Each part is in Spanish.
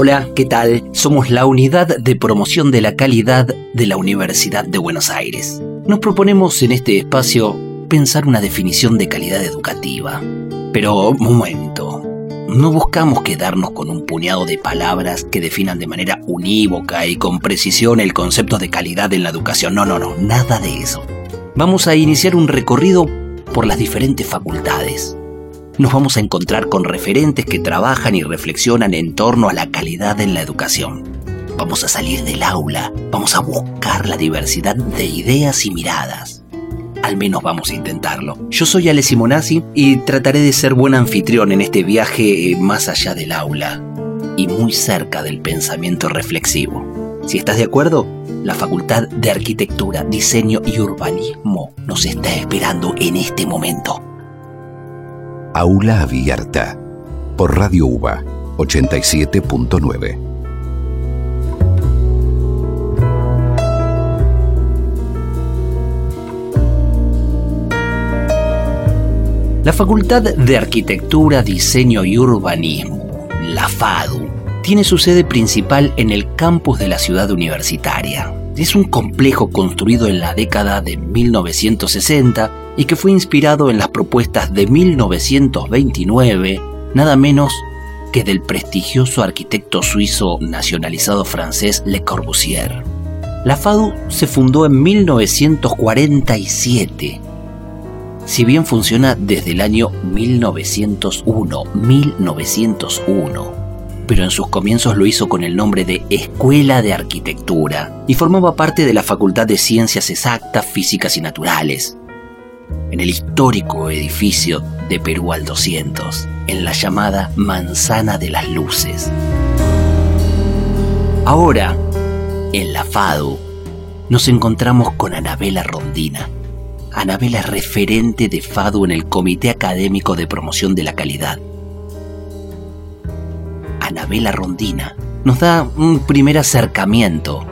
Hola, ¿qué tal? Somos la Unidad de Promoción de la Calidad de la Universidad de Buenos Aires. Nos proponemos en este espacio pensar una definición de calidad educativa. Pero, momento, no buscamos quedarnos con un puñado de palabras que definan de manera unívoca y con precisión el concepto de calidad en la educación. No, no, no, nada de eso. Vamos a iniciar un recorrido por las diferentes facultades nos vamos a encontrar con referentes que trabajan y reflexionan en torno a la calidad en la educación. Vamos a salir del aula, vamos a buscar la diversidad de ideas y miradas. Al menos vamos a intentarlo. Yo soy Ale Simonazzi y trataré de ser buen anfitrión en este viaje más allá del aula y muy cerca del pensamiento reflexivo. Si estás de acuerdo, la Facultad de Arquitectura, Diseño y Urbanismo nos está esperando en este momento. Aula Abierta por Radio UBA 87.9. La Facultad de Arquitectura, Diseño y Urbanismo, la FADU, tiene su sede principal en el campus de la ciudad universitaria. Es un complejo construido en la década de 1960 y que fue inspirado en las propuestas de 1929, nada menos que del prestigioso arquitecto suizo nacionalizado francés Le Corbusier. La FADU se fundó en 1947, si bien funciona desde el año 1901, 1901, pero en sus comienzos lo hizo con el nombre de Escuela de Arquitectura y formaba parte de la Facultad de Ciencias Exactas, Físicas y Naturales, en el histórico edificio de Perú al 200, en la llamada Manzana de las Luces. Ahora, en la FADU, nos encontramos con Anabela Rondina. Anabela es referente de FADU en el Comité Académico de Promoción de la Calidad. Anabela Rondina nos da un primer acercamiento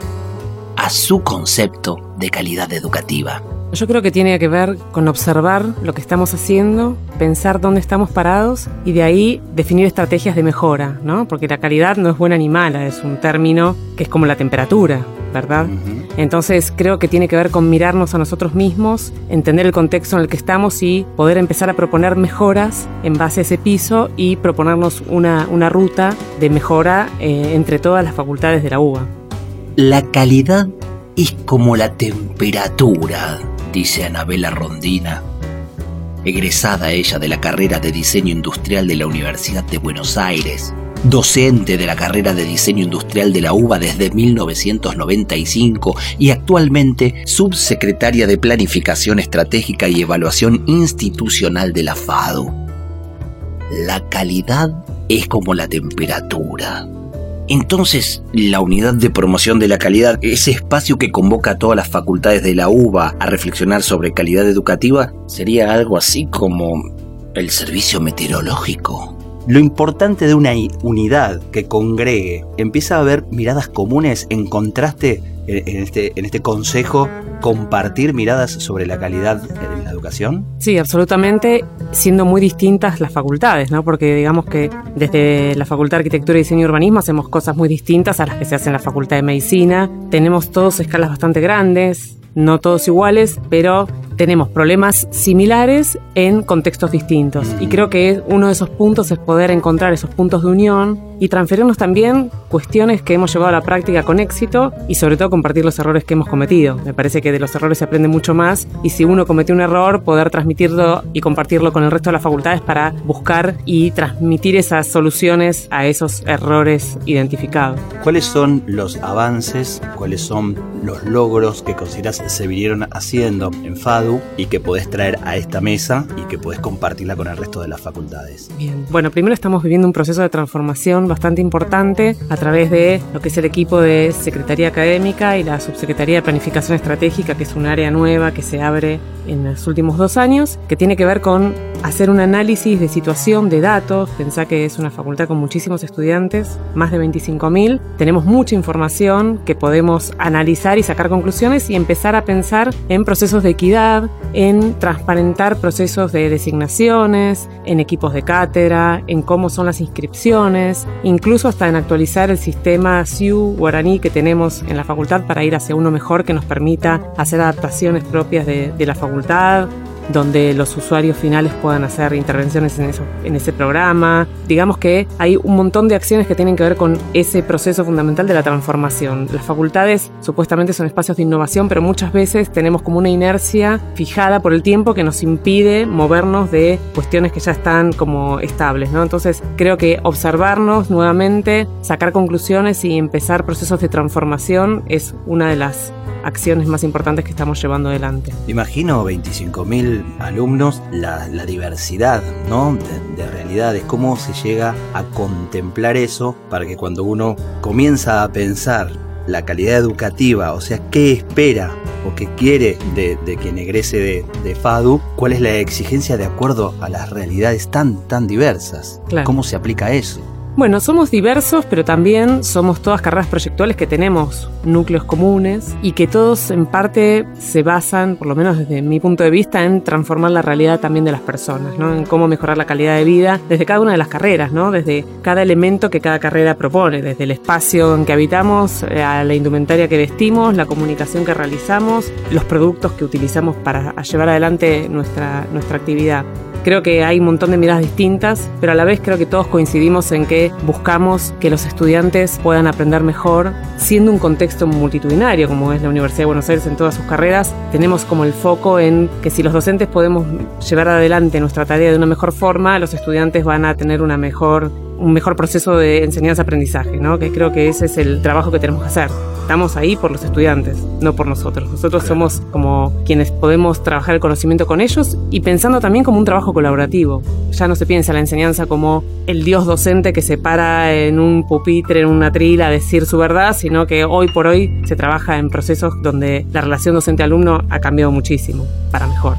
a su concepto de calidad educativa. Yo creo que tiene que ver con observar lo que estamos haciendo, pensar dónde estamos parados y de ahí definir estrategias de mejora, ¿no? Porque la calidad no es buena ni mala, es un término que es como la temperatura, ¿verdad? Entonces creo que tiene que ver con mirarnos a nosotros mismos, entender el contexto en el que estamos y poder empezar a proponer mejoras en base a ese piso y proponernos una, ruta de mejora eh, entre todas las facultades de la UBA. La calidad es como la temperatura dice Anabela Rondina, egresada ella de la carrera de diseño industrial de la Universidad de Buenos Aires, docente de la carrera de diseño industrial de la UBA desde 1995 y actualmente subsecretaria de Planificación Estratégica y Evaluación Institucional de la FADO. La calidad es como la temperatura. Entonces, la unidad de promoción de la calidad, ese espacio que convoca a todas las facultades de la UBA a reflexionar sobre calidad educativa, sería algo así como el servicio meteorológico. Lo importante de una unidad que congregue, empieza a haber miradas comunes en contraste en este, en este consejo compartir miradas sobre la calidad en la educación? Sí, absolutamente, siendo muy distintas las facultades, ¿no? Porque digamos que desde la Facultad de Arquitectura, Diseño y Urbanismo hacemos cosas muy distintas a las que se hacen en la Facultad de Medicina. Tenemos todos escalas bastante grandes, no todos iguales, pero tenemos problemas similares en contextos distintos. Y creo que uno de esos puntos es poder encontrar esos puntos de unión y transferirnos también cuestiones que hemos llevado a la práctica con éxito y sobre todo compartir los errores que hemos cometido. Me parece que de los errores se aprende mucho más y si uno cometió un error, poder transmitirlo y compartirlo con el resto de las facultades para buscar y transmitir esas soluciones a esos errores identificados. ¿Cuáles son los avances, cuáles son los logros que consideras se vinieron haciendo en FAD Y que podés traer a esta mesa y que podés compartirla con el resto de las facultades. Bien, bueno, primero estamos viviendo un proceso de transformación bastante importante a través de lo que es el equipo de Secretaría Académica y la Subsecretaría de Planificación Estratégica, que es un área nueva que se abre en los últimos dos años, que tiene que ver con hacer un análisis de situación, de datos. Pensá que es una facultad con muchísimos estudiantes, más de 25.000. Tenemos mucha información que podemos analizar y sacar conclusiones y empezar a pensar en procesos de equidad, en transparentar procesos de designaciones, en equipos de cátedra, en cómo son las inscripciones, incluso hasta en actualizar el sistema SIU guaraní que tenemos en la facultad para ir hacia uno mejor que nos permita hacer adaptaciones propias de, de la facultad, donde los usuarios finales puedan hacer intervenciones en, eso, en ese programa. Digamos que hay un montón de acciones que tienen que ver con ese proceso fundamental de la transformación. Las facultades supuestamente son espacios de innovación, pero muchas veces tenemos como una inercia fijada por el tiempo que nos impide movernos de cuestiones que ya están como estables, ¿no? Entonces creo que observarnos nuevamente, sacar conclusiones y empezar procesos de transformación es una de las acciones más importantes que estamos llevando adelante. Imagino 25.000 alumnos, la, diversidad ¿no? de, de, realidades, cómo se llega a contemplar eso para que cuando uno comienza a pensar la calidad educativa, o sea, qué espera o qué quiere de, de quien egrese de, de, FADU, cuál es la exigencia de acuerdo a las realidades tan, tan diversas, claro. cómo se aplica eso. Bueno, somos diversos, pero también somos todas carreras proyectuales que tenemos núcleos comunes y que todos en parte se basan, por lo menos desde mi punto de vista, en transformar la realidad también de las personas, ¿no? En cómo mejorar la calidad de vida desde cada una de las carreras, ¿no? Desde cada elemento que cada carrera propone, desde el espacio en que habitamos, eh, a la indumentaria que vestimos, la comunicación que realizamos, los productos que utilizamos para llevar adelante nuestra, nuestra actividad. Creo que hay un montón de miradas distintas, pero a la vez creo que todos coincidimos en que buscamos que los estudiantes puedan aprender mejor, siendo un contexto multitudinario como es la Universidad de Buenos Aires en todas sus carreras. Tenemos como el foco en que si los docentes podemos llevar adelante nuestra tarea de una mejor forma, los estudiantes van a tener una mejor un mejor proceso de enseñanza-aprendizaje, ¿no? que creo que ese es el trabajo que tenemos que hacer. Estamos ahí por los estudiantes, no por nosotros. Nosotros somos como quienes podemos trabajar el conocimiento con ellos y pensando también como un trabajo colaborativo. Ya no se piensa la enseñanza como el dios docente que se para en un pupitre, en una trila a decir su verdad, sino que hoy por hoy se trabaja en procesos donde la relación docente-alumno ha cambiado muchísimo, para mejor.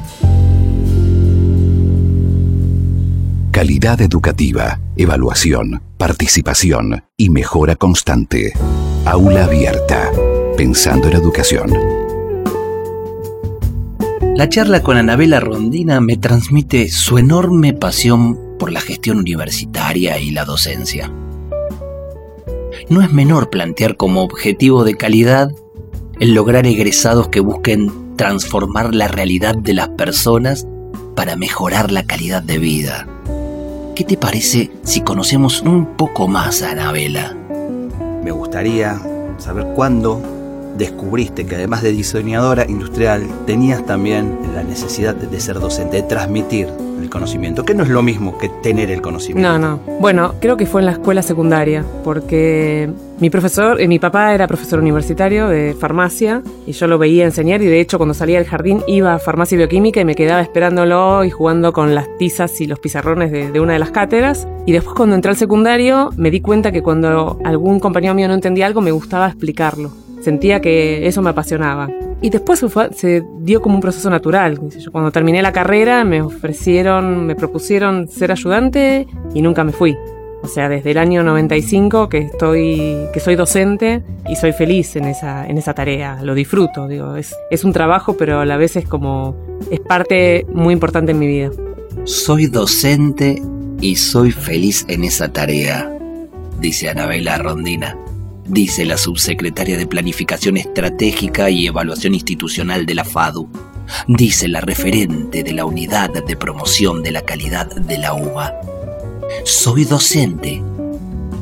Calidad educativa, evaluación, participación y mejora constante. Aula abierta. Pensando en educación. La charla con Anabela Rondina me transmite su enorme pasión por la gestión universitaria y la docencia. No es menor plantear como objetivo de calidad el lograr egresados que busquen transformar la realidad de las personas para mejorar la calidad de vida. ¿Qué te parece si conocemos un poco más a Anabela? Me gustaría saber cuándo descubriste que además de diseñadora industrial tenías también la necesidad de ser docente, de transmitir el conocimiento, que no es lo mismo que tener el conocimiento. No, no. Bueno, creo que fue en la escuela secundaria, porque mi profesor, eh, mi papá era profesor universitario de farmacia y yo lo veía enseñar y de hecho cuando salía del jardín iba a farmacia y bioquímica y me quedaba esperándolo y jugando con las tizas y los pizarrones de, de una de las cátedras. Y después cuando entré al secundario me di cuenta que cuando algún compañero mío no entendía algo me gustaba explicarlo. Sentía que eso me apasionaba. Y después se dio como un proceso natural. Cuando terminé la carrera me ofrecieron, me propusieron ser ayudante y nunca me fui. O sea, desde el año 95 que estoy, que soy docente y soy feliz en esa, en esa tarea. Lo disfruto, digo. Es, es un trabajo, pero a la vez es como, es parte muy importante en mi vida. Soy docente y soy feliz en esa tarea, dice Anabela Rondina dice la subsecretaria de Planificación Estratégica y Evaluación Institucional de la FADU, dice la referente de la Unidad de Promoción de la Calidad de la UBA. Soy docente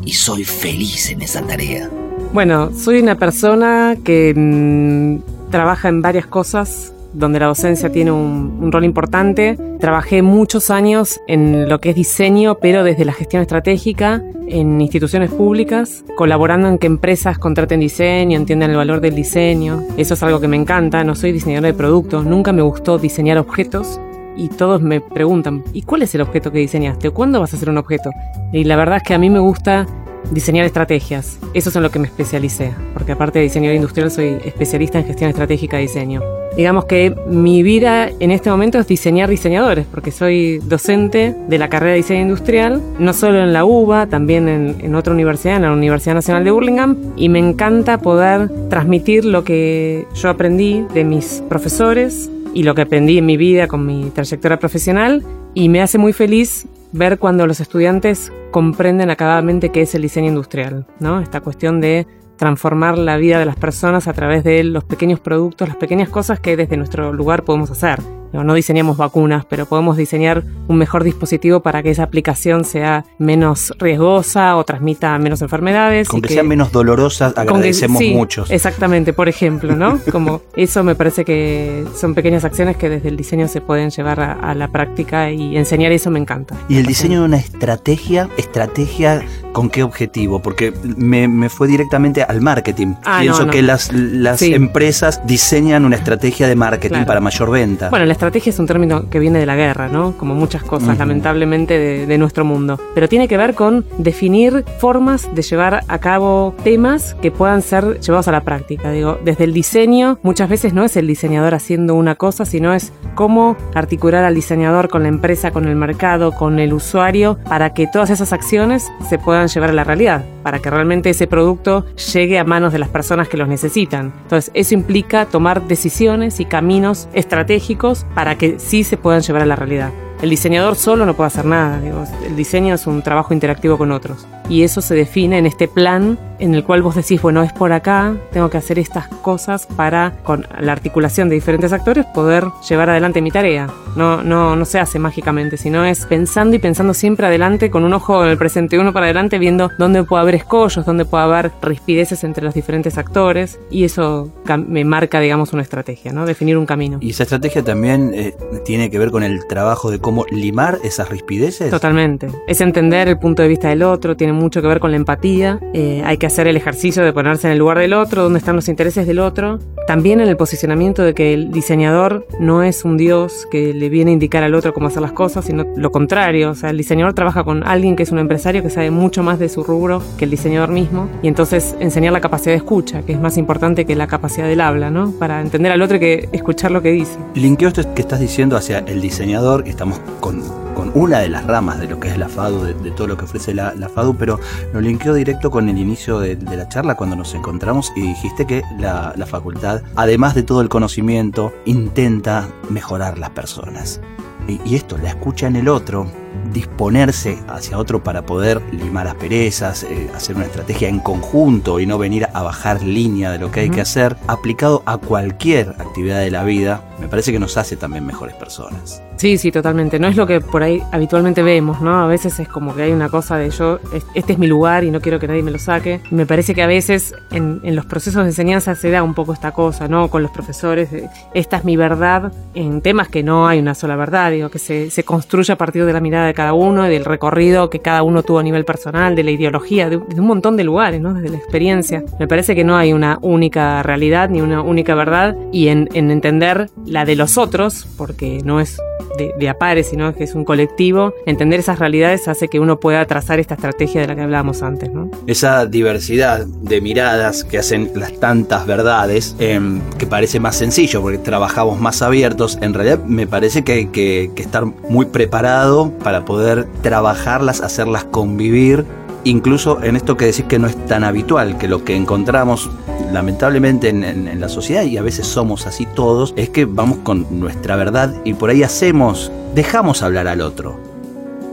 y soy feliz en esa tarea. Bueno, soy una persona que mmm, trabaja en varias cosas donde la docencia tiene un, rol importante. Trabajé muchos años en lo que es diseño, pero desde la gestión estratégica, en instituciones públicas, colaborando en que empresas contraten diseño, entiendan el valor del diseño. Eso es algo que me encanta. No soy diseñadora de productos, nunca me gustó diseñar objetos y todos me preguntan, ¿y cuál es el objeto que diseñaste? ¿Cuándo vas a hacer un objeto? Y la verdad es que a mí me gusta diseñar estrategias. Eso es en lo que me especialicé, porque aparte de diseñador industrial soy especialista en gestión estratégica de diseño. Digamos que mi vida en este momento es diseñar diseñadores, porque soy docente de la carrera de diseño industrial, no solo en la UBA, también en, en otra universidad, en la Universidad Nacional de Burlingame, y me encanta poder transmitir lo que yo aprendí de mis profesores y lo que aprendí en mi vida con mi trayectoria profesional, y me hace muy feliz ver cuando los estudiantes comprenden acabadamente qué es el diseño industrial, ¿no? Esta cuestión de transformar la vida de las personas a través de los pequeños productos, las pequeñas cosas que desde nuestro lugar podemos hacer. No diseñamos vacunas, pero podemos diseñar un mejor dispositivo para que esa aplicación sea menos riesgosa o transmita menos enfermedades. Con que, sea menos dolorosa, agradecemos sí. Exactamente, por ejemplo, ¿no? Como eso me parece que son pequeñas acciones que desde el diseño se pueden llevar a, a la práctica y enseñar eso me encanta. Y el diseño de una estrategia, estrategia con qué objetivo? Porque me, me fue directamente al marketing. Ah, Pienso no, no. que las, las Sí. empresas diseñan una estrategia de marketing Claro. para mayor venta. Bueno, la estrategia es un término que viene de la guerra, ¿no? Como muchas cosas, lamentablemente, de, de nuestro mundo. Pero tiene que ver con definir formas de llevar a cabo temas que puedan ser llevados a la práctica. Digo, desde el diseño, muchas veces no es el diseñador haciendo una cosa, sino es cómo articular al diseñador con la empresa, con el mercado, con el usuario, para que todas esas acciones se puedan llevar a la realidad, para que realmente ese producto llegue a manos de las personas que los necesitan. Entonces, eso implica tomar decisiones y caminos estratégicos para que sí se puedan llevar a la realidad. El diseñador solo no puede hacer nada, el diseño es un trabajo interactivo con otros. Y eso se define en este plan en el cual vos decís, bueno, es por acá, tengo que hacer estas cosas para, con la articulación de diferentes actores, poder llevar adelante mi tarea. No, no, no se hace mágicamente, sino es pensando y pensando siempre adelante, con un ojo en el presente y uno para adelante, viendo dónde puede haber escollos, dónde puede haber rispideces entre los diferentes actores. Y eso me marca, digamos, una estrategia, ¿no? Definir un camino. Y esa estrategia también eh, tiene que ver con el trabajo de cómo limar esas rispideces. Totalmente. Es entender el punto de vista del otro, tiene mucho que ver con la empatía. Eh, hay que hacer el ejercicio de ponerse en el lugar del otro, dónde están los intereses del otro. También en el posicionamiento de que el diseñador no es un dios que le viene a indicar al otro cómo hacer las cosas, sino lo contrario. O sea, el diseñador trabaja con alguien que es un empresario que sabe mucho más de su rubro que el diseñador mismo. Y entonces enseñar la capacidad de escucha, que es más importante que la capacidad del habla, ¿no? Para entender al otro y que escuchar lo que dice. Linkeo esto que estás diciendo hacia el diseñador, que estamos con, con una de las ramas de lo que es la FADU, de, de todo lo que ofrece la, la FADU, pero lo linkeo directo con el inicio de, de la charla cuando nos encontramos y dijiste que la, la facultad, además de todo el conocimiento, intenta mejorar las personas. Y, esto, la escucha en el otro, disponerse hacia otro para poder limar asperezas, eh, hacer una estrategia en conjunto y no venir a bajar línea de lo que hay que hacer, aplicado a cualquier actividad de la vida, me parece que nos hace también mejores personas. Sí, sí, totalmente. No es lo que por ahí habitualmente vemos, ¿no? A veces es como que hay una cosa de yo, es- este es mi lugar y no quiero que nadie me lo saque. Me parece que a veces en, los procesos de enseñanza se da un poco esta cosa, ¿no? Con los profesores, de, esta es mi verdad, en temas que no hay una sola verdad, digo, que se, construye a partir de la mirada de cada uno y del recorrido que cada uno tuvo a nivel personal, de la ideología, de, un montón de lugares, ¿no? Desde la experiencia. Me parece que no hay una única realidad ni una única verdad y en entender la de los otros, porque no es de, de sino que es un colectivo, entender esas realidades hace que uno pueda trazar esta estrategia de la que hablábamos antes. Esa diversidad de miradas que hacen las tantas verdades, em, que parece más sencillo porque trabajamos más abiertos, en realidad me parece que hay que, que estar muy preparado para poder trabajarlas, hacerlas convivir, incluso en esto que decís que no es tan habitual, que lo que encontramos lamentablemente en, en- en la sociedad, y a veces somos así todos, es que vamos con nuestra verdad y por ahí hacemos, dejamos hablar al otro,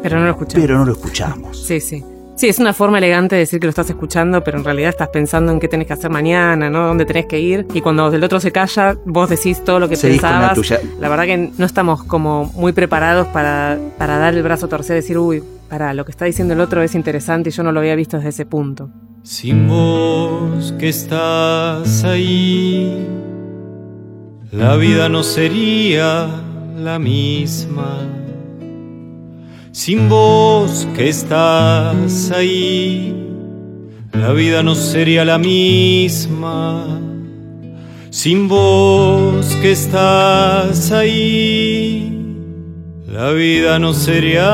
Pero no lo escuchamos. pero no lo escuchamos. Sí, sí. Sí, es una forma elegante de decir que lo estás escuchando, pero en realidad estás pensando en qué tenés que hacer mañana, ¿no? Dónde tenés que ir. Y cuando el otro se calla, vos decís todo lo que Seguís con la pensabas. tuya. La verdad que no estamos como muy preparados para, para dar el brazo a torcer y decir, uy, para lo que está diciendo el otro es interesante y yo no lo había visto desde ese punto. Sin vos que estás ahí, la vida no sería la misma. Sin vos que estás ahí, la vida no sería la misma. Sin vos que estás ahí, la vida no sería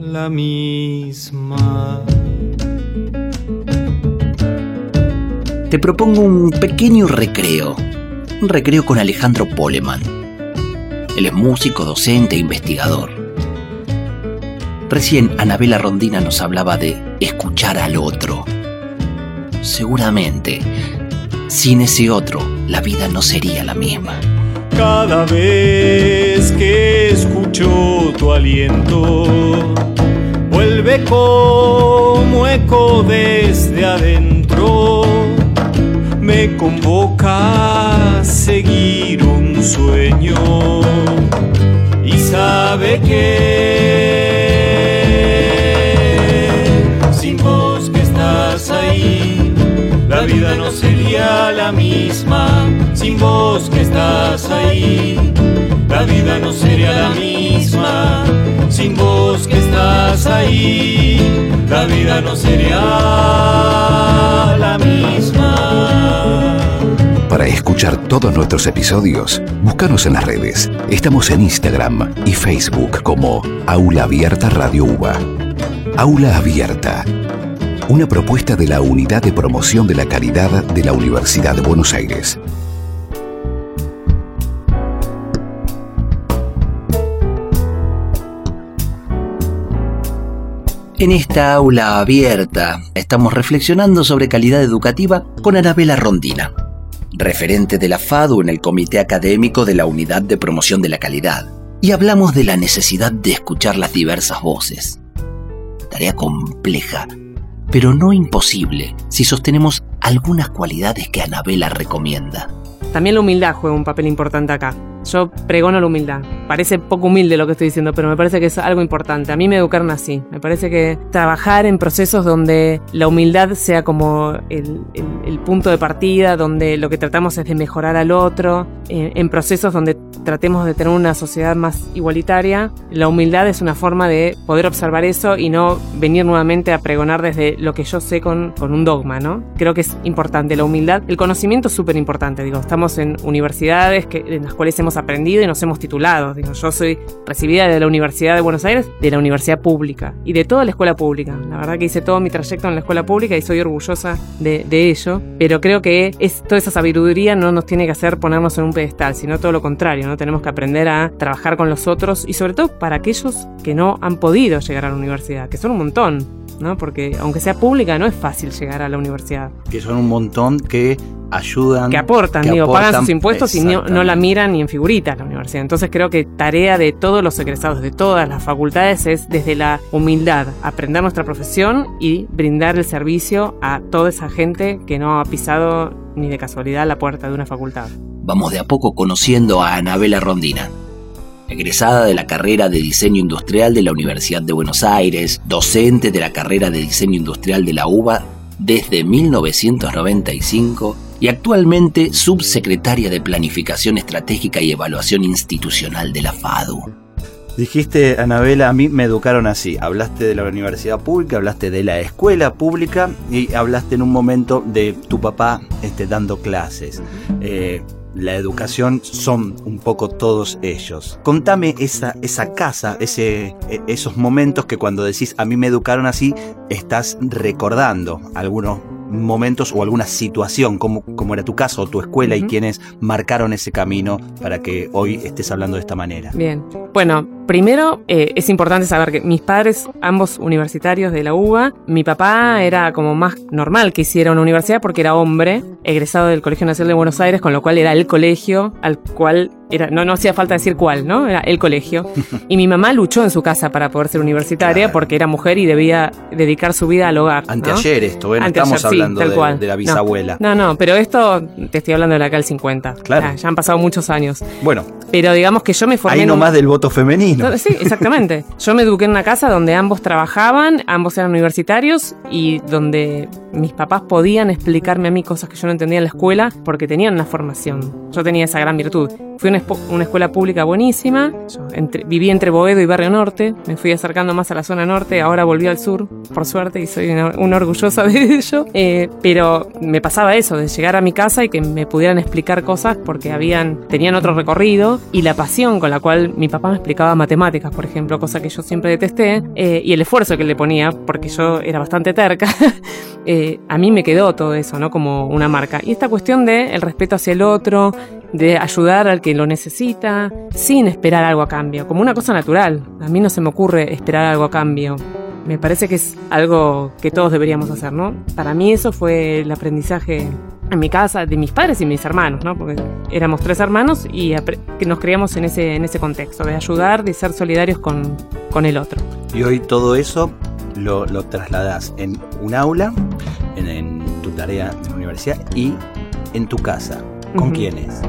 la misma. Te propongo un pequeño recreo, un recreo con Alejandro Poleman. Él es músico, docente e investigador. Recién Anabela Rondina nos hablaba de escuchar al otro. Seguramente sin ese otro, la vida no sería la misma. Cada vez que escucho tu aliento, vuelve como eco desde adentro. Me convoca a seguir un sueño y sabe que la misma sin vos que estás ahí. La vida no sería la misma sin vos que estás ahí. La vida no sería la misma. Para escuchar todos nuestros episodios, búscanos en las redes. Estamos en Instagram y Facebook como Aula Abierta Radio UBA. Aula Abierta una propuesta de la Unidad de Promoción de la Calidad de la Universidad de Buenos Aires. En esta aula abierta estamos reflexionando sobre calidad educativa con Anabela Rondina, referente de la FADU en el Comité Académico de la Unidad de Promoción de la Calidad, y hablamos de la necesidad de escuchar las diversas voces. Tarea compleja pero no imposible si sostenemos algunas cualidades que Anabela recomienda. También la humildad juega un papel importante acá. Yo pregono la humildad. Parece poco humilde lo que estoy diciendo, pero me parece que es algo importante. A mí me educaron así. Me parece que trabajar en procesos donde la humildad sea como el, punto de partida, donde lo que tratamos es de mejorar al otro, eh, en procesos donde tratemos de tener una sociedad más igualitaria, la humildad es una forma de poder observar eso y no venir nuevamente a pregonar desde lo que yo sé con, con un dogma, ¿no? Creo que es importante la humildad. El conocimiento es súper importante, digo, estamos en universidades que, en las cuales hemos aprendido y nos hemos titulado. Digo, yo soy recibida de la Universidad de Buenos Aires, de la Universidad Pública y de toda la escuela pública. La verdad que hice todo mi trayecto en la escuela pública y soy orgullosa de, ello, pero creo que toda esa sabiduría no nos tiene que hacer ponernos en un pedestal, sino todo lo contrario, ¿no? Tenemos que aprender a trabajar con los otros y sobre todo para aquellos que no han podido llegar a la universidad, que son un montón. ¿No? Porque aunque sea pública, no es fácil llegar a la universidad. Que son un montón que ayudan. Que aportan, digo, pagan sus impuestos y no, no, la miran ni en figuritas la universidad. Entonces creo que tarea de todos los egresados de todas las facultades es desde la humildad aprender nuestra profesión y brindar el servicio a toda esa gente que no ha pisado ni de casualidad la puerta de una facultad. Vamos de a poco conociendo a Anabela Rondina egresada de la carrera de Diseño Industrial de la Universidad de Buenos Aires, docente de la carrera de Diseño Industrial de la UBA desde 1995 y actualmente subsecretaria de Planificación Estratégica y Evaluación Institucional de la FADU. Dijiste, Anabela, a mí me educaron así. Hablaste de la universidad pública, hablaste de la escuela pública y hablaste en un momento de tu papá este, dando clases. Eh, la educación son un poco todos ellos. Contame esa, esa casa, ese, e, esos momentos que cuando decís a mí me educaron así, estás recordando algunos momentos o alguna situación, como, como era tu caso o tu escuela y quienes marcaron ese camino para que hoy estés hablando de esta manera. Bien, bueno, primero eh, es importante saber que mis padres, ambos universitarios de la UBA, mi papá era como más normal que hiciera una universidad porque era hombre, egresado del Colegio Nacional de Buenos Aires, con lo cual era el colegio al cual era, no, no hacía falta decir cuál, ¿no? Era el colegio. Y mi mamá luchó en su casa para poder ser universitaria porque era mujer y debía dedicar su vida al hogar. Anteayer esto, ¿eh? estamos hablando de, la bisabuela. No, no, pero esto te estoy hablando de la CAL 50. Claro. Ya, han pasado muchos años. Bueno. Pero digamos que yo me formé. Ahí nomás del voto femenino. Sí, exactamente. yo me eduqué en una casa donde ambos trabajaban, ambos eran universitarios y donde mis papás podían explicarme a mí cosas que yo no entendía en la escuela porque tenían una formación. Yo tenía esa gran virtud. Fui a una, escuela pública buenísima, viví entre Boedo y Barrio Norte, me fui acercando más a la zona norte, ahora volví al sur, por suerte, y soy una, orgullosa de ello. Eh, pero me pasaba eso, de llegar a mi casa y que me pudieran explicar cosas porque habían, tenían otro recorrido y la pasión con la cual mi papá me explicaba matemáticas, por ejemplo, cosa que yo siempre detesté, eh, y el esfuerzo que le ponía, porque yo era bastante terca, eh, a mí me quedó todo eso, ¿no? Como una marca. Y esta cuestión de el respeto hacia el otro, de ayudar al que lo necesita, sin esperar algo a cambio, como una cosa natural. A mí no se me ocurre esperar algo a cambio. Me parece que es algo que todos deberíamos hacer, ¿no? Para mí eso fue el aprendizaje en mi casa de mis padres y mis hermanos, ¿no? Porque éramos tres hermanos y que nos criamos en ese, en ese contexto, de ayudar, de ser solidarios con, con el otro. Y hoy todo eso lo, lo trasladas en un aula, en, tu tarea de la universidad y en tu casa. ¿Con quiénes?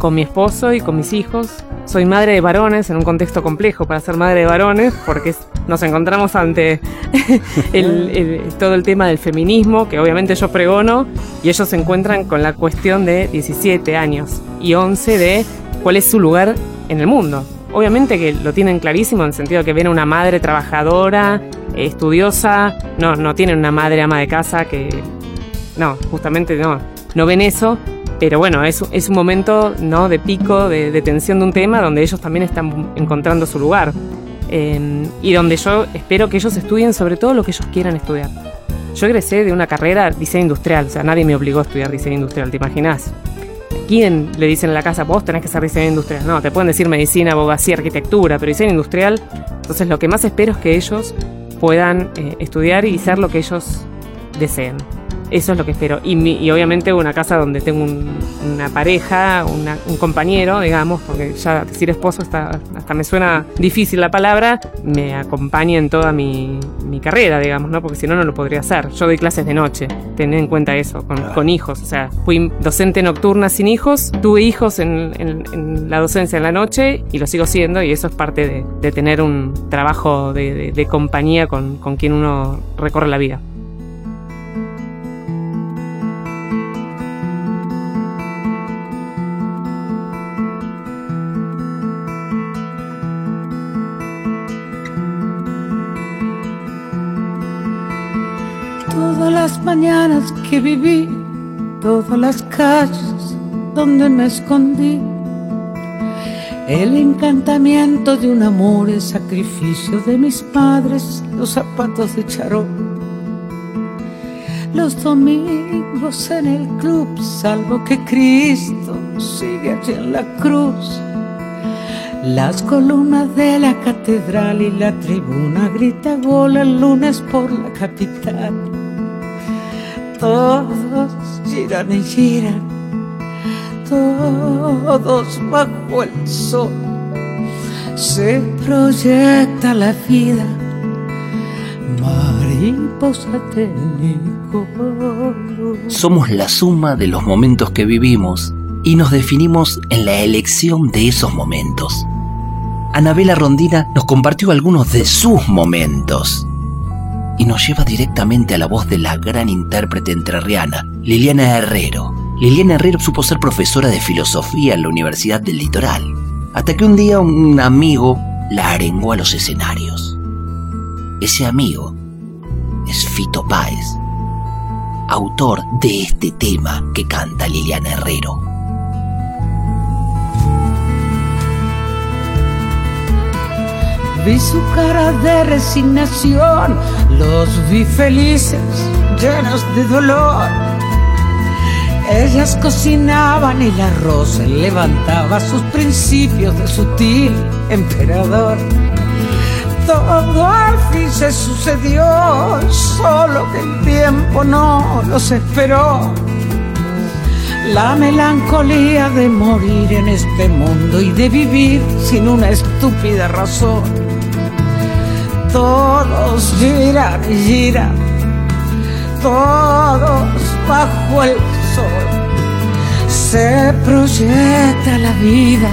Con mi esposo y con mis hijos. Soy madre de varones en un contexto complejo para ser madre de varones porque nos encontramos ante todo el tema del feminismo, que obviamente yo pregono, y ellos se encuentran con la cuestión de 17 años y 11 de cuál es su lugar en el mundo. Obviamente que lo tienen clarísimo en el sentido de que viene una madre trabajadora, estudiosa, no, no tienen una madre ama de casa que... No, justamente no, no ven eso, pero bueno, es, un momento ¿no? de pico, de, tensión de un tema donde ellos también están encontrando su lugar. Em, y donde yo espero que ellos estudien sobre todo lo que ellos quieran estudiar. Yo egresé de una carrera diseño industrial, o sea, nadie me obligó a estudiar diseño industrial, ¿te imaginas? ¿Quién le dicen en la casa, vos tenés que ser diseño industrial? No, te pueden decir medicina, abogacía, arquitectura, pero diseño industrial. Entonces lo que más espero es que ellos puedan eh, estudiar y ser lo que ellos deseen. Eso es lo que espero. Y, obviamente una casa donde tengo una pareja, un compañero, digamos, porque ya decir esposo está, hasta me suena difícil la palabra, me acompaña en toda mi, carrera, digamos, ¿no? Porque si no, no lo podría hacer. Yo doy clases de noche, tened en cuenta eso, con, hijos. O sea, fui docente nocturna sin hijos, tuve hijos en, la docencia en la noche y lo sigo siendo y eso es parte de, tener un trabajo de, compañía con quien uno recorre la vida. Mañanas que viví, todas las calles donde me escondí. El encantamiento de un amor, el sacrificio de mis padres, los zapatos de charol. Los domingos en el club, salvo que Cristo sigue allí en la cruz. Las columnas de la catedral y la tribuna grita gol el lunes por la capital todos giran y giran, todos bajo el sol. Se proyecta la vida, mariposa de Somos la suma de los momentos que vivimos y nos definimos en la elección de esos momentos. Anabela Rondina nos compartió algunos de sus momentos y nos lleva directamente a la voz de la gran intérprete entrerriana, Liliana Herrero. Liliana Herrero supo ser profesora de filosofía en la Universidad del Litoral, hasta que un día un amigo la arengó a los escenarios. Ese amigo es Fito Páez, autor de este tema que canta Liliana Herrero. Vi su cara de resignación, los vi felices, llenos de dolor. Ellas cocinaban el arroz levantaba sus principios de sutil emperador. Todo al fin se sucedió, solo que el tiempo no los esperó. La melancolía de morir en este mundo y de vivir sin una estúpida razón todos giran y giran, todos bajo el sol. Se proyecta la vida,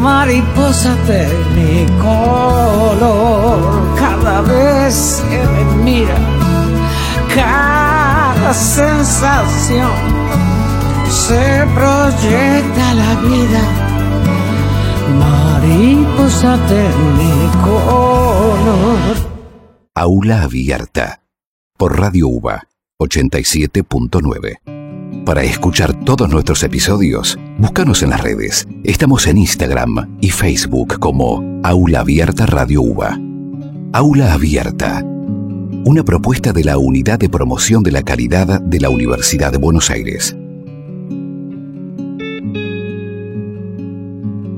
mariposa de mi color, cada vez que me mira, sensación se proyecta la vida. Mariposa color. Aula Abierta por Radio UBA 87.9. Para escuchar todos nuestros episodios, búscanos en las redes. Estamos en Instagram y Facebook como Aula Abierta Radio UBA. Aula Abierta. Una propuesta de la Unidad de Promoción de la Calidad de la Universidad de Buenos Aires.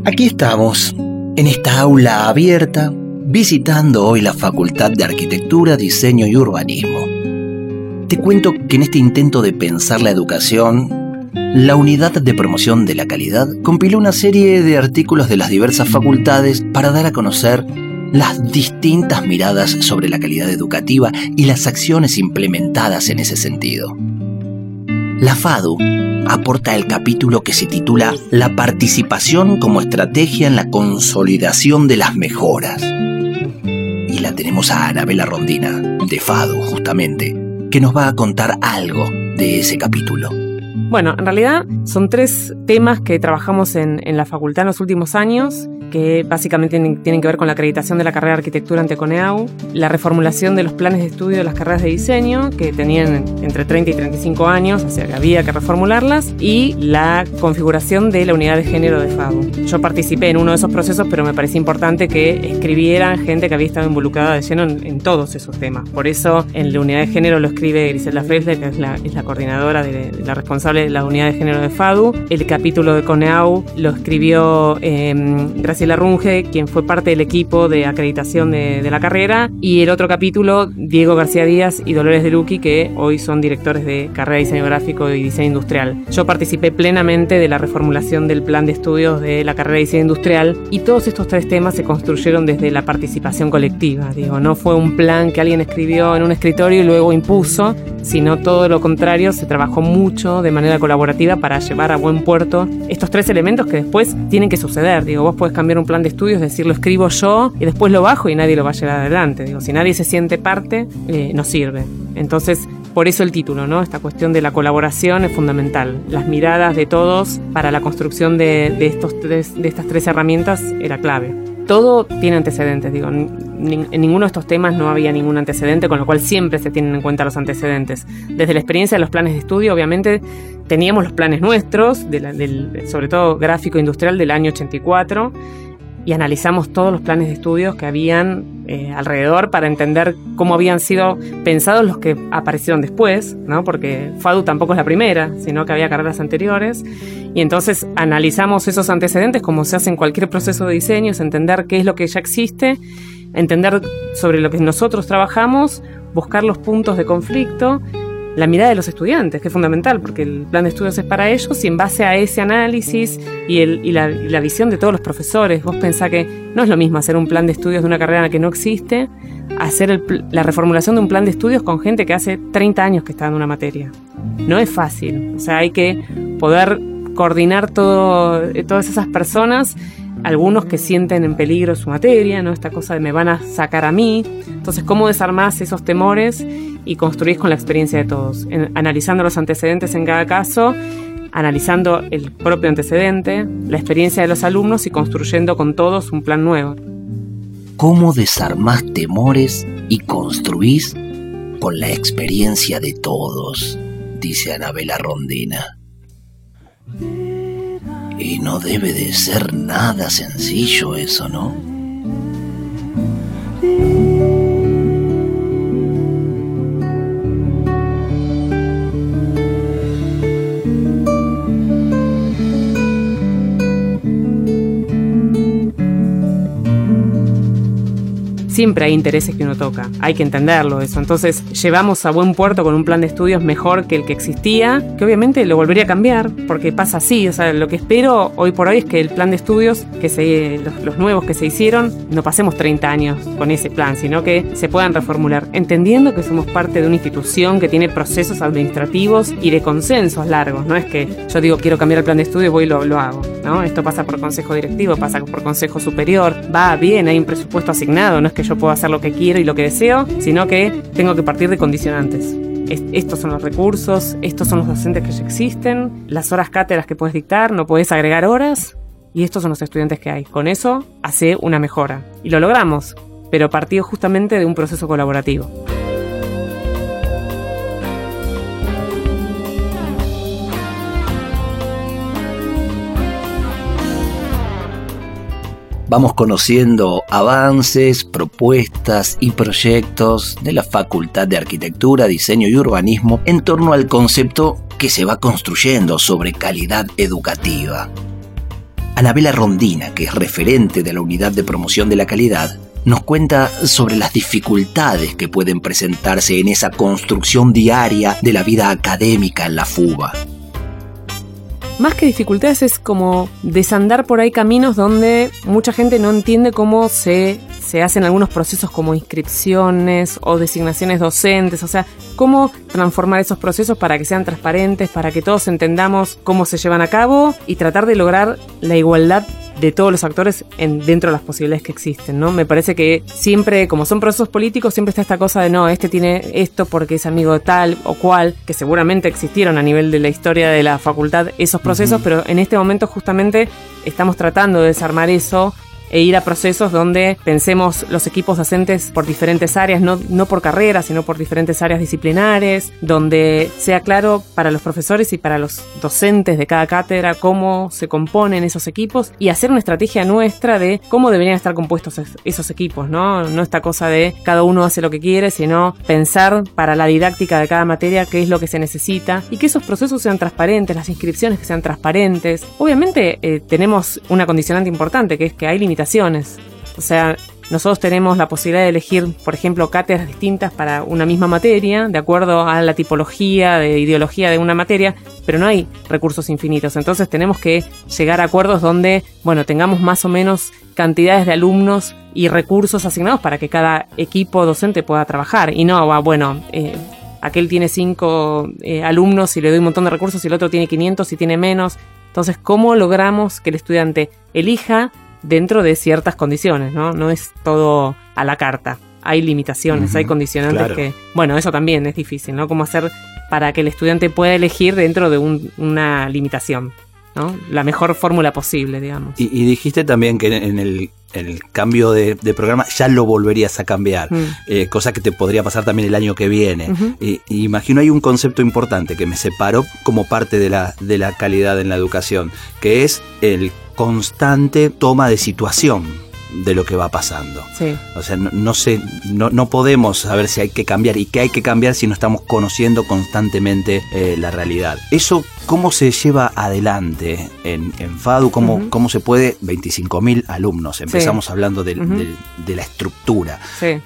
Aquí estamos, en esta aula abierta, visitando hoy la Facultad de Arquitectura, Diseño y Urbanismo. Te cuento que en este intento de pensar la educación, la Unidad de Promoción de la Calidad compiló una serie de artículos de las diversas facultades para dar a conocer las distintas miradas sobre la calidad educativa y las acciones implementadas en ese sentido. La FADU aporta el capítulo que se titula La participación como estrategia en la consolidación de las mejoras. Y la tenemos a Anabela Rondina, de FADU justamente, que nos va a contar algo de ese capítulo. Bueno, en realidad son tres temas que trabajamos en, en la facultad en los últimos años que básicamente tienen que ver con la acreditación de la carrera de arquitectura ante CONEAU, la reformulación de los planes de estudio de las carreras de diseño, que tenían entre 30 y 35 años, o sea que había que reformularlas, y la configuración de la unidad de género de FADU. Yo participé en uno de esos procesos, pero me parecía importante que escribieran gente que había estado involucrada de lleno en, todos esos temas. Por eso en la unidad de género lo escribe Griselda Fresler, que es la, es la coordinadora, de, la responsable de la unidad de género de FADU. El capítulo de CONEAU lo escribió eh, Graciela Runge, quien fue parte del equipo de acreditación de, la carrera, y el otro capítulo, Diego García Díaz y Dolores de Luqui, que hoy son directores de carrera de diseño gráfico y diseño industrial. Yo participé plenamente de la reformulación del plan de estudios de la carrera de diseño industrial y todos estos tres temas se construyeron desde la participación colectiva. Digo, no fue un plan que alguien escribió en un escritorio y luego impuso, sino todo lo contrario, se trabajó mucho de manera colaborativa para llevar a buen puerto estos tres elementos que después tienen que suceder. Digo, vos puedes cambiar un plan de estudios, decir, lo escribo yo y después lo bajo y nadie lo va a llevar adelante. Digo, si nadie se siente parte, eh, no sirve. Entonces, por eso el título, ¿no? Esta cuestión de la colaboración es fundamental. Las miradas de todos para la construcción de, estos de estas tres herramientas era clave todo tiene antecedentes, digo, en ninguno de estos temas no había ningún antecedente, con lo cual siempre se tienen en cuenta los antecedentes. Desde la experiencia de los planes de estudio, obviamente, teníamos los planes nuestros, sobre todo gráfico industrial del año 84, y analizamos todos los planes de estudios que habían eh, alrededor para entender cómo habían sido pensados los que aparecieron después, ¿no? porque FADU tampoco es la primera, sino que había carreras anteriores. Y entonces analizamos esos antecedentes como se hace en cualquier proceso de diseño, es entender qué es lo que ya existe, entender sobre lo que nosotros trabajamos, buscar los puntos de conflicto la mirada de los estudiantes, que es fundamental, porque el plan de estudios es para ellos y en base a ese análisis y, el, y, la, visión de todos los profesores, vos pensás que no es lo mismo hacer un plan de estudios de una carrera que no existe, hacer el, la reformulación de un plan de estudios con gente que hace 30 años que está dando una materia. No es fácil, o sea, hay que poder coordinar todo, eh, todas esas personas algunos que sienten en peligro su materia, ¿no? Esta cosa de me van a sacar a mí. Entonces, ¿cómo desarmás esos temores y construís con la experiencia de todos? analizando los antecedentes en cada caso, analizando el propio antecedente, la experiencia de los alumnos y construyendo con todos un plan nuevo. ¿Cómo desarmás temores y construís con la experiencia de todos? Dice Anabela Rondina. Y no debe de ser nada sencillo eso, ¿no? Siempre hay intereses que uno toca, hay que entenderlo eso. Entonces llevamos a buen puerto con un plan de estudios mejor que el que existía, que obviamente lo volvería a cambiar, porque pasa así, o sea, lo que espero hoy por hoy es que el plan de estudios, que se, los, nuevos que se hicieron, no pasemos 30 años con ese plan, sino que se puedan reformular, entendiendo que somos parte de una institución que tiene procesos administrativos y de consensos largos, no es que yo digo quiero cambiar el plan de estudio y voy y lo, lo hago, ¿no? Esto pasa por consejo directivo, pasa por consejo superior, va bien, hay un presupuesto asignado, no es que yo puedo hacer lo que quiero y lo que deseo, sino que tengo que partir de condicionantes. estos son los recursos, estos son los docentes que ya existen, las horas cátedras que puedes dictar, no puedes agregar horas, y estos son los estudiantes que hay. Con eso hace una mejora. Y lo logramos, pero partió justamente de un proceso colaborativo. Vamos conociendo avances, propuestas y proyectos de la Facultad de Arquitectura, Diseño y Urbanismo en torno al concepto que se va construyendo sobre calidad educativa. Anabela Rondina, que es referente de la Unidad de Promoción de la Calidad, nos cuenta sobre las dificultades que pueden presentarse en esa construcción diaria de la vida académica en la FUBA más que dificultades es como desandar por ahí caminos donde mucha gente no entiende cómo se, se hacen algunos procesos como inscripciones o designaciones docentes, o sea, cómo transformar esos procesos para que sean transparentes, para que todos entendamos cómo se llevan a cabo y tratar de lograr la igualdad de todos los actores en, dentro de las posibilidades que existen, ¿no? Me parece que siempre, como son procesos políticos, siempre está esta cosa de no, este tiene esto porque es amigo de tal o cual, que seguramente existieron a nivel de la historia de la facultad esos procesos, pero en este momento justamente estamos tratando de desarmar eso e ir a procesos donde pensemos los equipos docentes por diferentes áreas, no, no por carreras, sino por diferentes áreas disciplinares, donde sea claro para los profesores y para los docentes de cada cátedra cómo se componen esos equipos y hacer una estrategia nuestra de cómo deberían estar compuestos esos equipos, ¿no? No esta cosa de cada uno hace lo que quiere, sino pensar para la didáctica de cada materia qué es lo que se necesita y que esos procesos sean transparentes, las inscripciones que sean transparentes. Obviamente eh, tenemos una condicionante importante que es que hay limitaciones o sea, nosotros tenemos la posibilidad de elegir, por ejemplo, cátedras distintas para una misma materia, de acuerdo a la tipología de ideología de una materia, pero no hay recursos infinitos. Entonces tenemos que llegar a acuerdos donde, bueno, tengamos más o menos cantidades de alumnos y recursos asignados para que cada equipo docente pueda trabajar. Y no, bueno, eh, aquel tiene cinco eh, alumnos y le doy un montón de recursos y el otro tiene 500 y tiene menos. Entonces, ¿cómo logramos que el estudiante elija dentro de ciertas condiciones, ¿no? No es todo a la carta. Hay limitaciones, hay condicionantes que, bueno, eso también es difícil, ¿no? Cómo hacer para que el estudiante pueda elegir dentro de una limitación, ¿no? La mejor fórmula posible, digamos. Y, dijiste también que en el, cambio de, programa ya lo volverías a cambiar, mm. eh, cosa que te podría pasar también el año que viene. y, imagino hay un concepto importante que me separó como parte de la, de la calidad en la educación, que es el constante toma de situación de lo que va pasando. O sea, no, sé, no, no, podemos saber si hay que cambiar y qué hay que cambiar si no estamos conociendo constantemente eh, la realidad. Eso, ¿cómo se lleva adelante en, FADU? ¿Cómo, ¿Cómo se puede? 25.000 alumnos, empezamos hablando de, la estructura.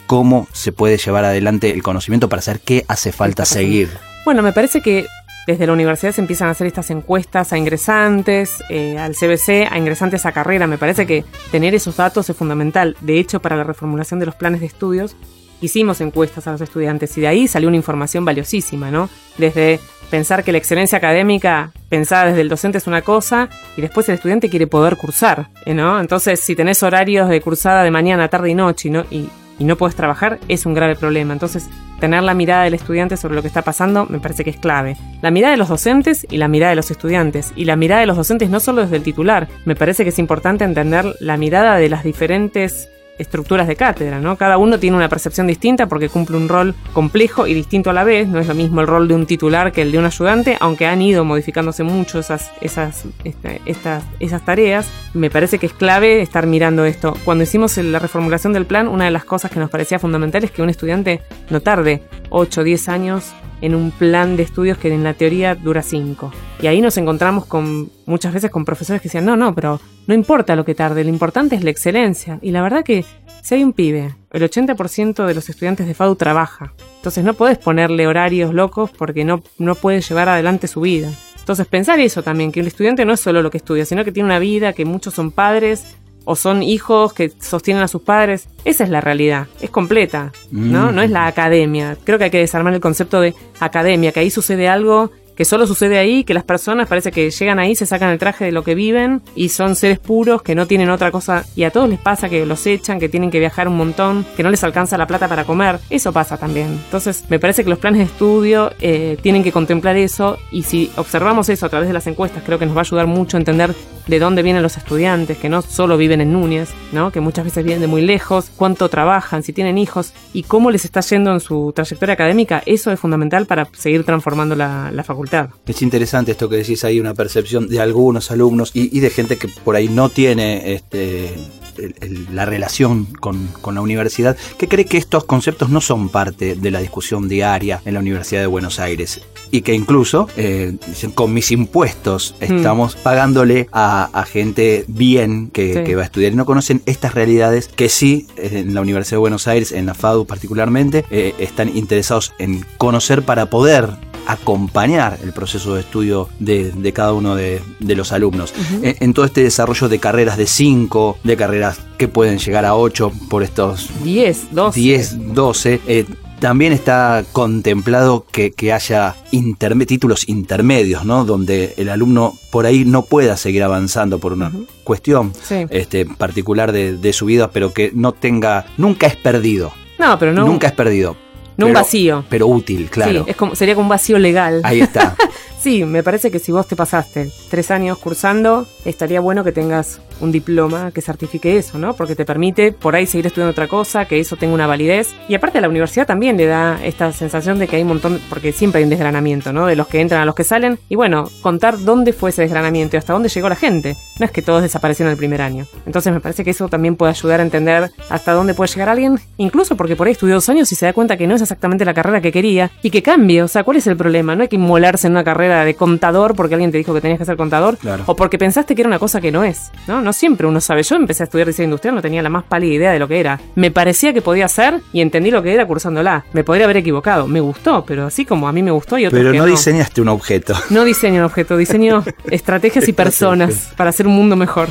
¿Cómo se puede llevar adelante el conocimiento para saber qué hace falta seguir? Bueno, me parece que desde la universidad se empiezan a hacer estas encuestas a ingresantes, eh, al CBC, a ingresantes a carrera. Me parece que tener esos datos es fundamental. De hecho, para la reformulación de los planes de estudios, hicimos encuestas a los estudiantes y de ahí salió una información valiosísima, ¿no? Desde pensar que la excelencia académica pensada desde el docente es una cosa y después el estudiante quiere poder cursar, ¿no? Entonces, si tenés horarios de cursada de mañana, tarde y noche ¿no? y y no puedes trabajar, es un grave problema. Entonces, tener la mirada del estudiante sobre lo que está pasando me parece que es clave. La mirada de los docentes y la mirada de los estudiantes. Y la mirada de los docentes no solo desde el titular. Me parece que es importante entender la mirada de las diferentes estructuras de cátedra, ¿no? Cada uno tiene una percepción distinta porque cumple un rol complejo y distinto a la vez. No es lo mismo el rol de un titular que el de un ayudante, aunque han ido modificándose mucho esas, esas, este, estas, esas tareas. Me parece que es clave estar mirando esto. Cuando hicimos la reformulación del plan, una de las cosas que nos parecía fundamental es que un estudiante no tarde 8 o 10 años en un plan de estudios que en la teoría dura 5. Y ahí nos encontramos con muchas veces con profesores que decían, no, no, pero no importa lo que tarde, lo importante es la excelencia. Y la verdad que si hay un pibe, el 80% de los estudiantes de FADU trabaja. Entonces no puedes ponerle horarios locos porque no, no puede llevar adelante su vida. Entonces pensar eso también, que el estudiante no es solo lo que estudia, sino que tiene una vida, que muchos son padres o son hijos que sostienen a sus padres. Esa es la realidad, es completa, ¿no? Mm. No es la academia. Creo que hay que desarmar el concepto de academia, que ahí sucede algo que solo sucede ahí, que las personas parece que llegan ahí, se sacan el traje de lo que viven y son seres puros que no tienen otra cosa y a todos les pasa que los echan, que tienen que viajar un montón, que no les alcanza la plata para comer. Eso pasa también. Entonces me parece que los planes de estudio eh, tienen que contemplar eso y si observamos eso a través de las encuestas creo que nos va a ayudar mucho a entender de dónde vienen los estudiantes, que no solo viven en Núñez, ¿no? que muchas veces vienen de muy lejos, cuánto trabajan, si tienen hijos y cómo les está yendo en su trayectoria académica. Eso es fundamental para seguir transformando la, la facultad. Es interesante esto que decís ahí, una percepción de algunos alumnos y, y de gente que por ahí no tiene este, el- el- la relación con, con la universidad, que cree que estos conceptos no son parte de la discusión diaria en la Universidad de Buenos Aires y que incluso eh, con mis impuestos estamos pagándole a, a gente bien que, Sí. que va a estudiar. Y no conocen estas realidades que sí eh, en la Universidad de Buenos Aires, en la FADU particularmente, eh, están interesados en conocer para poder acompañar el proceso de estudio de, de cada uno de, de los alumnos. en, en todo este desarrollo de carreras de 5, de carreras que pueden llegar a 8 por estos 10, 12. 10, 12. eh, también está contemplado que, que haya interme- títulos intermedios, ¿no? Donde el alumno por ahí no pueda seguir avanzando por una cuestión Sí. este, particular de, de su vida, pero que no tenga, nunca es perdido. No, pero no, Nunca es perdido. no un vacío. Pero útil, claro. Sí, es como, sería como un vacío legal. Ahí está. Sí, me parece que si vos te pasaste tres años cursando, estaría bueno que tengas un diploma que certifique eso, ¿no? Porque te permite por ahí seguir estudiando otra cosa, que eso tenga una validez. Y aparte la universidad también le da esta sensación de que hay un montón, porque siempre hay un desgranamiento, ¿no? De los que entran a los que salen. Y bueno, contar dónde fue ese desgranamiento y hasta dónde llegó la gente. No es que todos desaparecieron el primer año. Entonces me parece que eso también puede ayudar a entender hasta dónde puede llegar alguien, incluso porque por ahí estudió dos años y se da cuenta que no es exactamente la carrera que quería y que cambie. O sea, ¿cuál es el problema? No hay que inmolarse en una carrera de contador porque alguien te dijo que tenías que ser contador Claro. o porque pensaste que era una cosa que no es. ¿no? no siempre uno sabe. Yo empecé a estudiar diseño industrial, no tenía la más pálida idea de lo que era. Me parecía que podía ser y entendí lo que era cursándola. Me podría haber equivocado. Me gustó, pero así como a mí me gustó y otros Pero que no no. diseñaste un objeto. No diseño un objeto, diseño estrategias y personas para hacer un mundo mejor.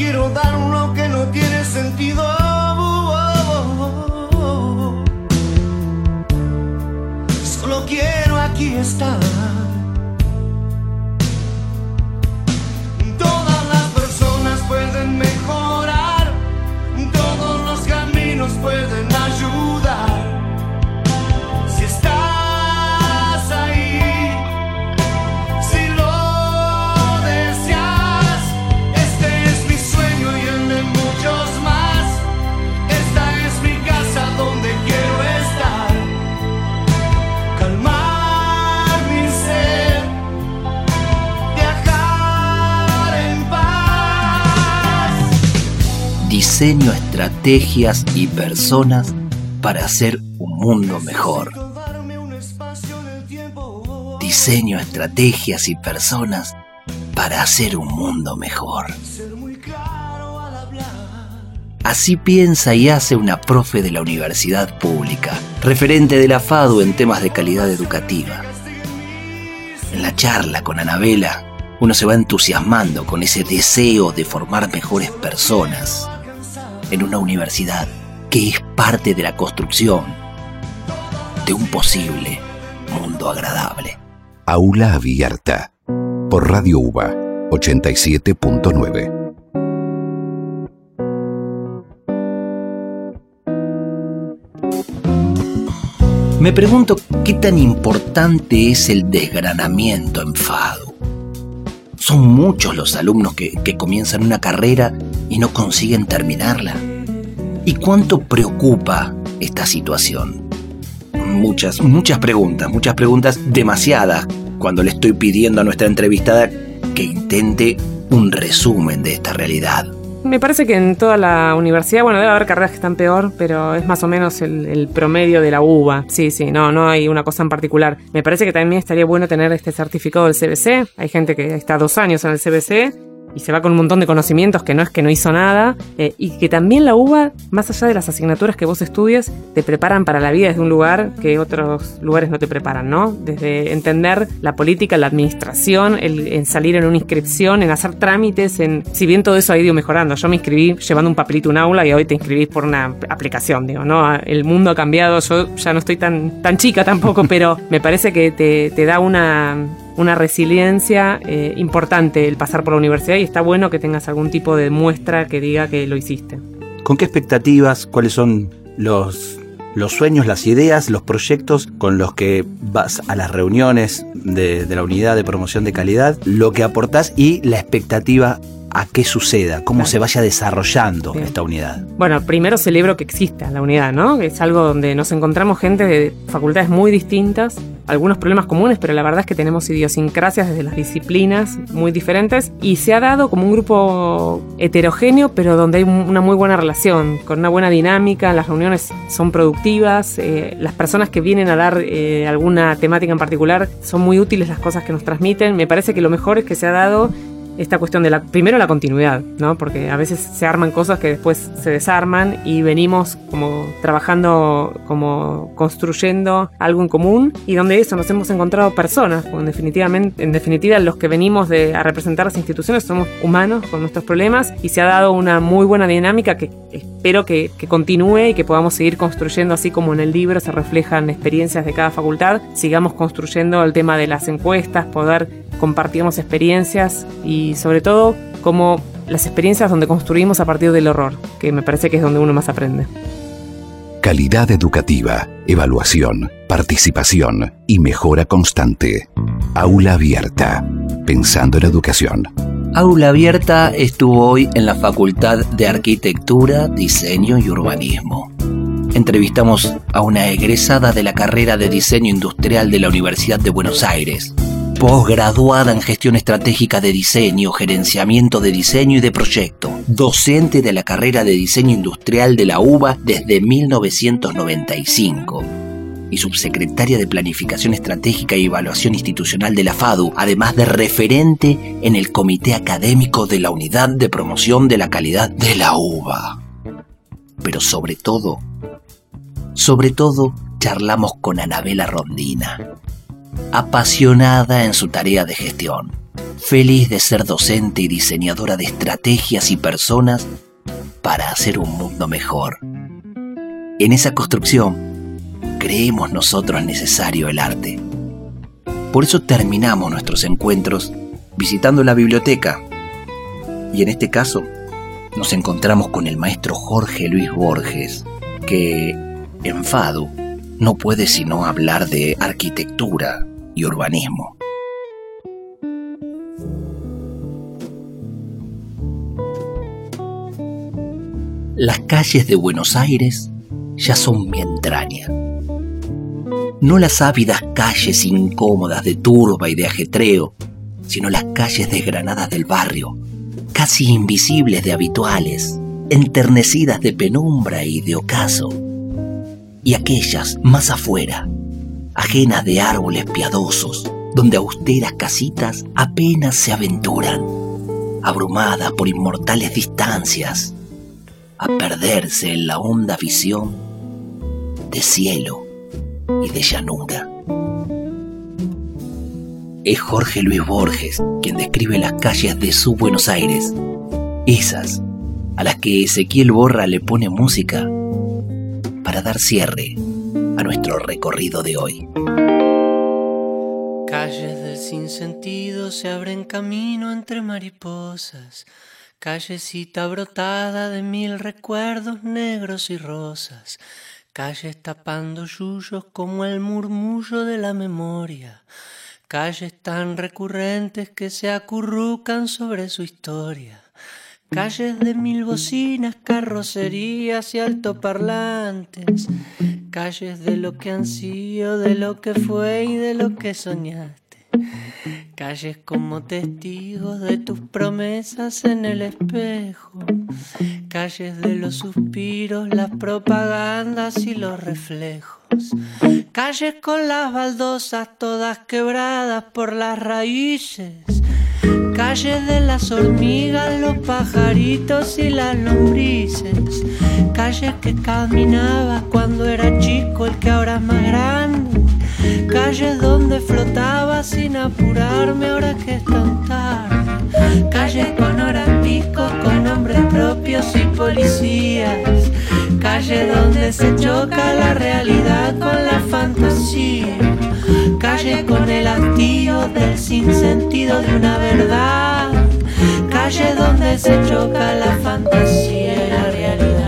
Quiero dar lo que no tiene sentido. Solo quiero aquí estar. Todas las personas pueden mejorar, Diseño estrategias y personas para hacer un mundo mejor. Diseño estrategias y personas para hacer un mundo mejor. Así piensa y hace una profe de la universidad pública, referente de la FADU en temas de calidad educativa. En la charla con Anabela, uno se va entusiasmando con ese deseo de formar mejores personas en una universidad que es parte de la construcción de un posible mundo agradable. Aula Abierta por Radio UBA 87.9. Me pregunto qué tan importante es el desgranamiento en FADU. Son muchos los alumnos que, que comienzan una carrera y no consiguen terminarla. ¿Y cuánto preocupa esta situación? Muchas, muchas preguntas, muchas preguntas, demasiadas, cuando le estoy pidiendo a nuestra entrevistada que intente un resumen de esta realidad. Me parece que en toda la universidad, bueno, debe haber carreras que están peor, pero es más o menos el, promedio de la UBA. Sí, sí, no, no hay una cosa en particular. Me parece que también estaría bueno tener este certificado del CBC. Hay gente que está dos años en el CBC y se va con un montón de conocimientos que no es que no hizo nada, eh, y que también la UBA, más allá de las asignaturas que vos estudias, te preparan para la vida desde un lugar que otros lugares no te preparan, ¿no? Desde entender la política, la administración, el, en salir en una inscripción, en hacer trámites, en si bien todo eso ha ido mejorando. Yo me inscribí llevando un papelito a un aula y hoy te inscribís por una aplicación, digo, ¿no? El mundo ha cambiado, yo ya no estoy tan, tan chica tampoco, pero me parece que te, te da una una resiliencia eh, importante el pasar por la universidad y está bueno que tengas algún tipo de muestra que diga que lo hiciste. ¿Con qué expectativas? ¿Cuáles son los, los sueños, las ideas, los proyectos con los que vas a las reuniones de, de la unidad de promoción de calidad? Lo que aportás y la expectativa a qué suceda, cómo Claro. se vaya desarrollando Bien. esta unidad. Bueno, primero celebro que exista la unidad, ¿no? Es algo donde nos encontramos gente de facultades muy distintas, algunos problemas comunes, pero la verdad es que tenemos idiosincrasias desde las disciplinas muy diferentes y se ha dado como un grupo heterogéneo, pero donde hay una muy buena relación, con una buena dinámica, las reuniones son productivas, eh, las personas que vienen a dar eh, alguna temática en particular son muy útiles las cosas que nos transmiten. Me parece que lo mejor es que se ha dado esta cuestión de la, primero la continuidad, ¿no? Porque a veces se arman cosas que después se desarman y venimos como trabajando, como construyendo algo en común y donde eso nos hemos encontrado personas, en definitivamente, en definitiva los que venimos de, a representar las instituciones somos humanos con nuestros problemas y se ha dado una muy buena dinámica que espero que, que continúe y que podamos seguir construyendo así como en el libro se reflejan experiencias de cada facultad, sigamos construyendo el tema de las encuestas, poder compartirnos experiencias y sobre todo como las experiencias donde construimos a partir del horror, que me parece que es donde uno más aprende. Calidad educativa, evaluación, participación y mejora constante. Aula abierta. Pensando en educación. Aula Abierta estuvo hoy en la Facultad de Arquitectura, Diseño y Urbanismo. Entrevistamos a una egresada de la carrera de Diseño Industrial de la Universidad de Buenos Aires, posgraduada en Gestión Estratégica de Diseño, Gerenciamiento de Diseño y de Proyecto, docente de la carrera de Diseño Industrial de la UBA desde 1995 y subsecretaria de Planificación Estratégica y Evaluación Institucional de la FADU, además de referente en el Comité Académico de la Unidad de Promoción de la Calidad de la UBA. Pero sobre todo, sobre todo, charlamos con Anabela Rondina, apasionada en su tarea de gestión, feliz de ser docente y diseñadora de estrategias y personas para hacer un mundo mejor. En esa construcción, creemos nosotros necesario el arte. Por eso terminamos nuestros encuentros visitando la biblioteca. Y en este caso, nos encontramos con el maestro Jorge Luis Borges, que en FADU no puede sino hablar de arquitectura y urbanismo. Las calles de Buenos Aires ya son mi entraña. No las ávidas calles incómodas de turba y de ajetreo, sino las calles desgranadas del barrio, casi invisibles de habituales, enternecidas de penumbra y de ocaso, y aquellas más afuera, ajenas de árboles piadosos, donde austeras casitas apenas se aventuran, abrumadas por inmortales distancias, a perderse en la honda visión de cielo y de llanura. Es Jorge Luis Borges quien describe las calles de su Buenos Aires, esas a las que Ezequiel Borra le pone música para dar cierre nuestro recorrido de hoy. Calles del sinsentido se abren camino entre mariposas, callecita brotada de mil recuerdos negros y rosas, calles tapando yuyos como el murmullo de la memoria, calles tan recurrentes que se acurrucan sobre su historia. Calles de mil bocinas, carrocerías y altoparlantes. Calles de lo que han sido, de lo que fue y de lo que soñaste. Calles como testigos de tus promesas en el espejo. Calles de los suspiros, las propagandas y los reflejos. Calles con las baldosas todas quebradas por las raíces Calle de las hormigas, los pajaritos y las lombrices. Calle que caminaba cuando era chico, el que ahora es más grande. Calle donde flotaba sin apurarme ahora que es tan tarde. Calle con hora pico, con nombres propios y policías. Calle donde se choca la realidad con la fantasía. Calle con el hastío del sinsentido de una verdad. Calle donde se choca la fantasía y la realidad.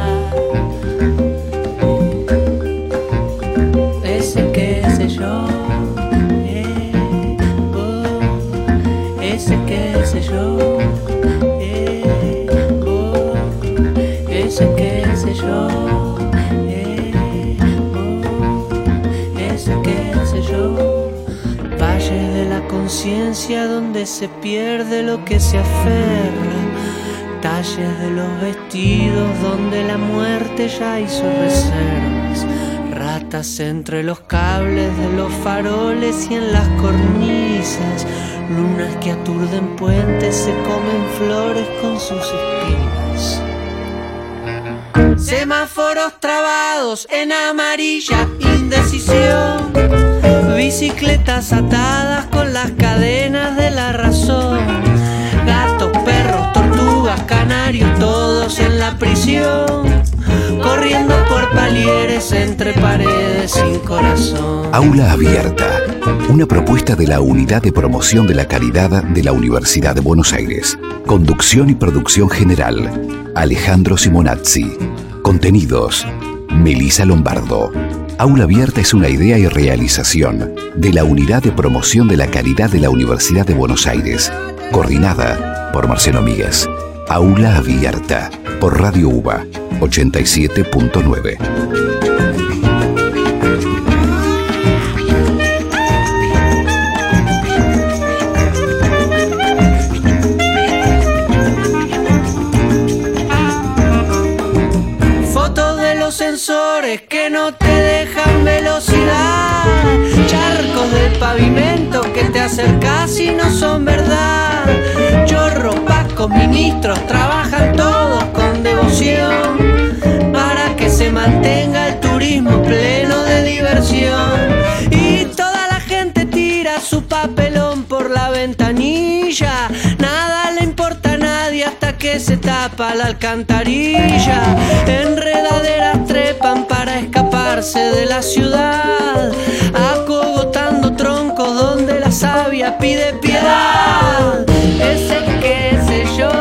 Conciencia donde se pierde lo que se aferra. Talles de los vestidos donde la muerte ya hizo reservas. Ratas entre los cables de los faroles y en las cornisas. Lunas que aturden puentes se comen flores con sus espinas. Semáforos trabados en amarilla, indecisión. Bicicletas atadas con las cadenas de la razón. Gatos, perros, tortugas, canarios, todos en la prisión. Corriendo por palieres entre paredes sin corazón. Aula Abierta, una propuesta de la Unidad de Promoción de la Caridad de la Universidad de Buenos Aires. Conducción y producción general, Alejandro Simonazzi. Contenidos, Melisa Lombardo. Aula Abierta es una idea y realización de la Unidad de Promoción de la Caridad de la Universidad de Buenos Aires, coordinada por Marcelo Míguez. Aula Abierta, por Radio UBA 87.9. sensores que no te dejan velocidad. Charcos del pavimento que te acercas y no son verdad. Chorros, pacos, ministros trabajan todos con devoción para que se mantenga el turismo pleno de diversión. Y toda la gente tira su papelón por la ventanilla. Que se tapa la alcantarilla. Enredaderas trepan para escaparse de la ciudad. Acogotando troncos donde la savia pide piedad. Ese que sé yo,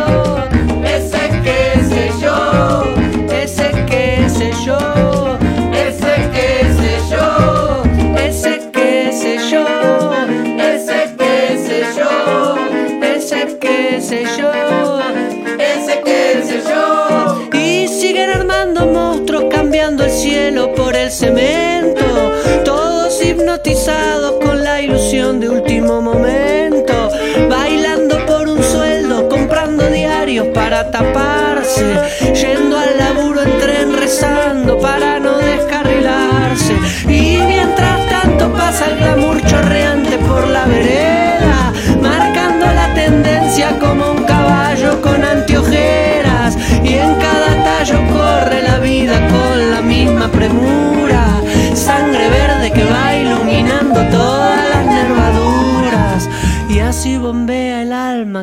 taparse, yendo al laburo en tren rezando para no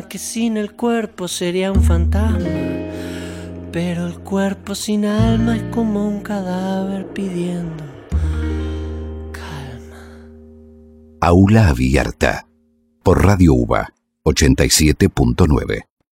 que sin el cuerpo sería un fantasma. Pero el cuerpo sin alma es como un cadáver pidiendo calma. Aula Abierta, por Radio UBA 87.9.